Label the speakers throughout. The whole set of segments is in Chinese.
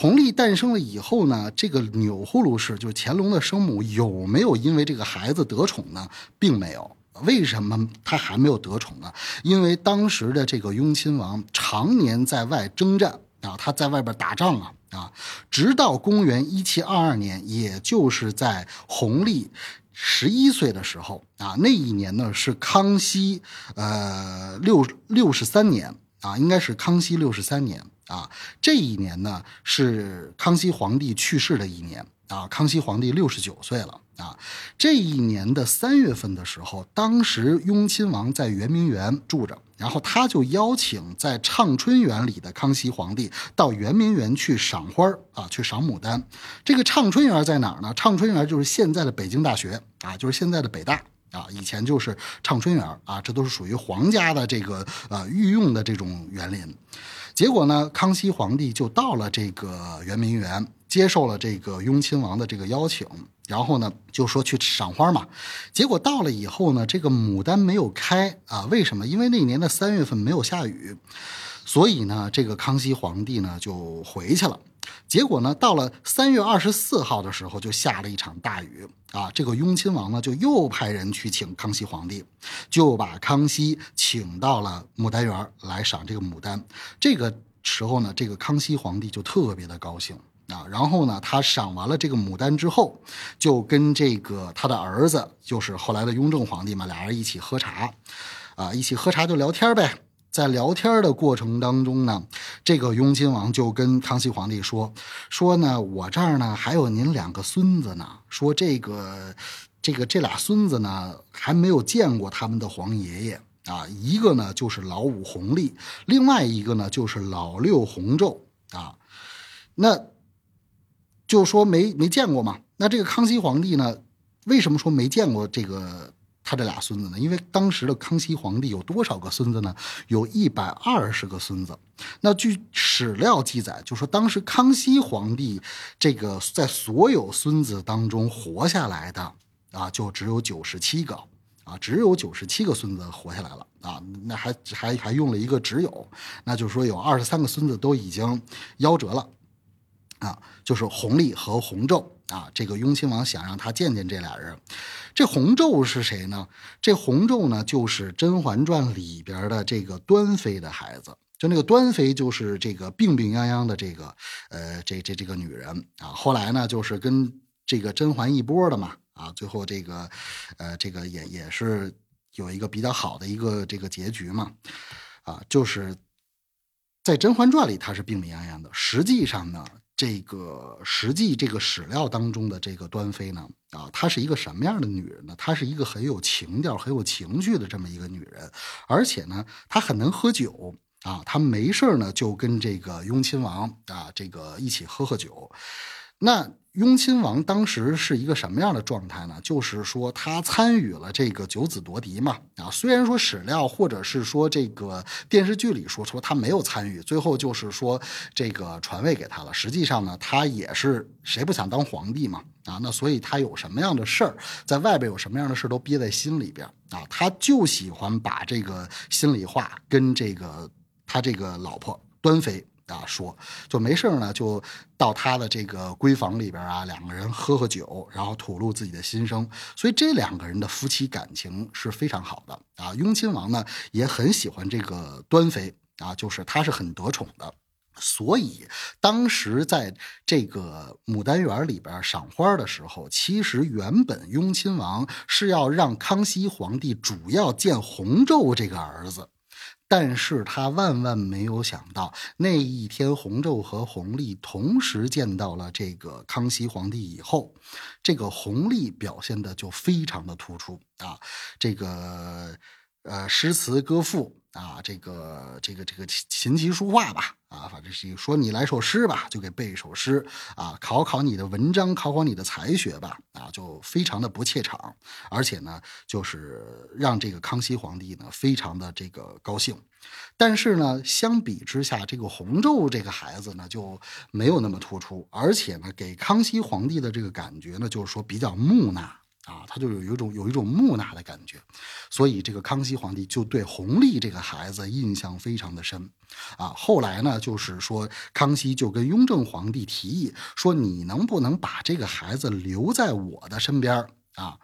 Speaker 1: 弘历诞生了以后呢，这个钮祜禄氏就是乾隆的生母，有没有因为这个孩子得宠呢？并没有。为什么他还没有得宠呢？因为当时的这个雍亲王常年在外征战啊，他在外边打仗啊啊，直到公元一七二二年，也就是在弘历十一岁的时候啊，那一年呢是康熙呃六六十三年啊，应该是康熙六十三年。啊，这一年呢是康熙皇帝去世的一年啊，康熙皇帝六十九岁了啊。这一年的三月份的时候，当时雍亲王在圆明园住着，然后他就邀请在畅春园里的康熙皇帝到圆明园去赏花儿啊，去赏牡丹。这个畅春园在哪儿呢？畅春园就是现在的北京大学啊，就是现在的北大啊，以前就是畅春园啊，这都是属于皇家的这个呃御用的这种园林。结果呢，康熙皇帝就到了这个圆明园，接受了这个雍亲王的这个邀请，然后呢，就说去赏花嘛。结果到了以后呢，这个牡丹没有开啊？为什么？因为那年的三月份没有下雨，所以呢，这个康熙皇帝呢就回去了。结果呢，到了三月二十四号的时候，就下了一场大雨啊！这个雍亲王呢，就又派人去请康熙皇帝，就把康熙请到了牡丹园来赏这个牡丹。这个时候呢，这个康熙皇帝就特别的高兴啊！然后呢，他赏完了这个牡丹之后，就跟这个他的儿子，就是后来的雍正皇帝嘛，俩人一起喝茶，啊，一起喝茶就聊天呗。在聊天的过程当中呢，这个雍亲王就跟康熙皇帝说：“说呢，我这儿呢还有您两个孙子呢。说这个，这个这俩孙子呢还没有见过他们的皇爷爷啊。一个呢就是老五弘历，另外一个呢就是老六弘昼啊。那就说没没见过嘛。那这个康熙皇帝呢，为什么说没见过这个？”他这俩孙子呢？因为当时的康熙皇帝有多少个孙子呢？有一百二十个孙子。那据史料记载，就说当时康熙皇帝这个在所有孙子当中活下来的啊，就只有九十七个啊，只有九十七个孙子活下来了啊。那还还还用了一个只有，那就是说有二十三个孙子都已经夭折了啊，就是弘历和弘昼啊。这个雍亲王想让他见见这俩人。这弘昼是谁呢？这弘昼呢，就是《甄嬛传》里边的这个端妃的孩子。就那个端妃，就是这个病病殃殃的这个，呃，这这这个女人啊。后来呢，就是跟这个甄嬛一波的嘛，啊，最后这个，呃，这个也也是有一个比较好的一个这个结局嘛，啊，就是在《甄嬛传》里她是病病殃殃的，实际上呢。这个实际这个史料当中的这个端妃呢，啊，她是一个什么样的女人呢？她是一个很有情调、很有情趣的这么一个女人，而且呢，她很能喝酒啊，她没事呢就跟这个雍亲王啊，这个一起喝喝酒，那。雍亲王当时是一个什么样的状态呢？就是说他参与了这个九子夺嫡嘛。啊，虽然说史料或者是说这个电视剧里说说他没有参与，最后就是说这个传位给他了。实际上呢，他也是谁不想当皇帝嘛？啊，那所以他有什么样的事儿，在外边有什么样的事都憋在心里边啊。他就喜欢把这个心里话跟这个他这个老婆端妃。啊，说就没事呢，就到他的这个闺房里边啊，两个人喝喝酒，然后吐露自己的心声。所以这两个人的夫妻感情是非常好的啊。雍亲王呢也很喜欢这个端妃啊，就是他是很得宠的。所以当时在这个牡丹园里边赏花的时候，其实原本雍亲王是要让康熙皇帝主要见弘昼这个儿子。但是他万万没有想到，那一天弘昼和弘历同时见到了这个康熙皇帝以后，这个弘历表现的就非常的突出啊，这个呃诗词歌赋。啊，这个这个这个琴棋书画吧，啊，反正是说你来首诗吧，就给背一首诗啊，考考你的文章，考考你的才学吧，就非常的不怯场，而且呢，就是让这个康熙皇帝呢非常的这个高兴。但是呢，相比之下，这个弘昼这个孩子呢就没有那么突出，而且呢，给康熙皇帝的这个感觉呢，就是说比较木讷。啊，他就有有一种有一种木讷的感觉，所以这个康熙皇帝就对弘历这个孩子印象非常的深，啊，后来呢，就是说康熙就跟雍正皇帝提议说，你能不能把这个孩子留在我的身边啊？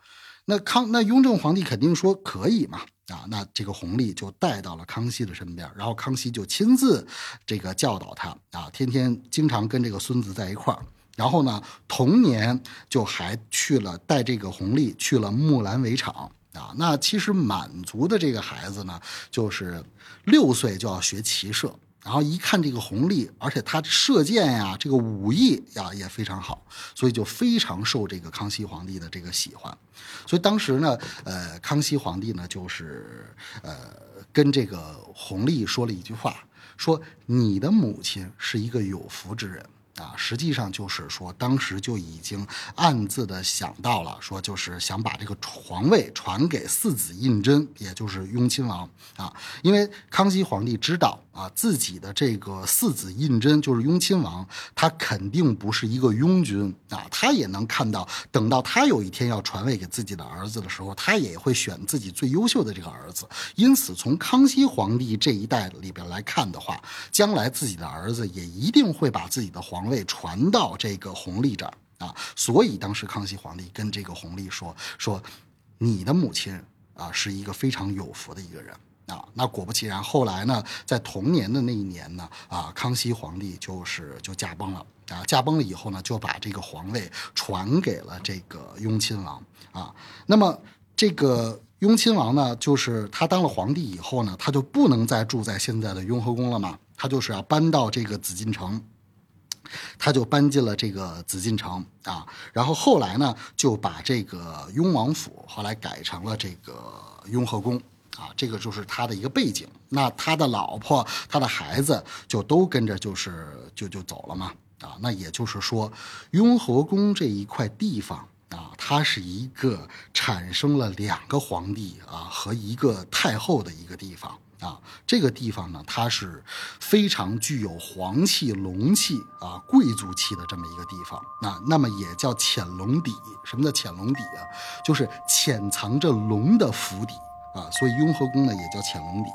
Speaker 1: 那康那雍正皇帝肯定说可以嘛，啊，那这个弘历就带到了康熙的身边，然后康熙就亲自这个教导他啊，天天经常跟这个孙子在一块儿。然后呢，同年就还去了带这个弘历去了木兰围场啊。那其实满族的这个孩子呢，就是六岁就要学骑射，然后一看这个弘历，而且他射箭呀，这个武艺呀也非常好，所以就非常受这个康熙皇帝的这个喜欢。所以当时呢，呃，康熙皇帝呢就是呃跟这个弘历说了一句话，说你的母亲是一个有福之人。啊，实际上就是说，当时就已经暗自的想到了，说就是想把这个皇位传给四子胤禛，也就是雍亲王啊。因为康熙皇帝知道啊，自己的这个四子胤禛就是雍亲王，他肯定不是一个庸君啊。他也能看到，等到他有一天要传位给自己的儿子的时候，他也会选自己最优秀的这个儿子。因此，从康熙皇帝这一代里边来看的话，将来自己的儿子也一定会把自己的皇。位传到这个弘历这儿啊，所以当时康熙皇帝跟这个弘历说说，你的母亲啊是一个非常有福的一个人啊。那果不其然，后来呢，在同年的那一年呢啊，康熙皇帝就是就驾崩了啊。驾崩了以后呢，就把这个皇位传给了这个雍亲王啊。那么这个雍亲王呢，就是他当了皇帝以后呢，他就不能再住在现在的雍和宫了嘛，他就是要搬到这个紫禁城。他就搬进了这个紫禁城啊，然后后来呢，就把这个雍王府后来改成了这个雍和宫啊，这个就是他的一个背景。那他的老婆、他的孩子就都跟着就是就就走了嘛啊。那也就是说，雍和宫这一块地方啊，它是一个产生了两个皇帝啊和一个太后的一个地方。啊，这个地方呢，它是非常具有皇气、龙气啊、贵族气的这么一个地方。那那么也叫潜龙底。什么叫潜龙底啊？就是潜藏着龙的府邸啊。所以雍和宫呢也叫潜龙底。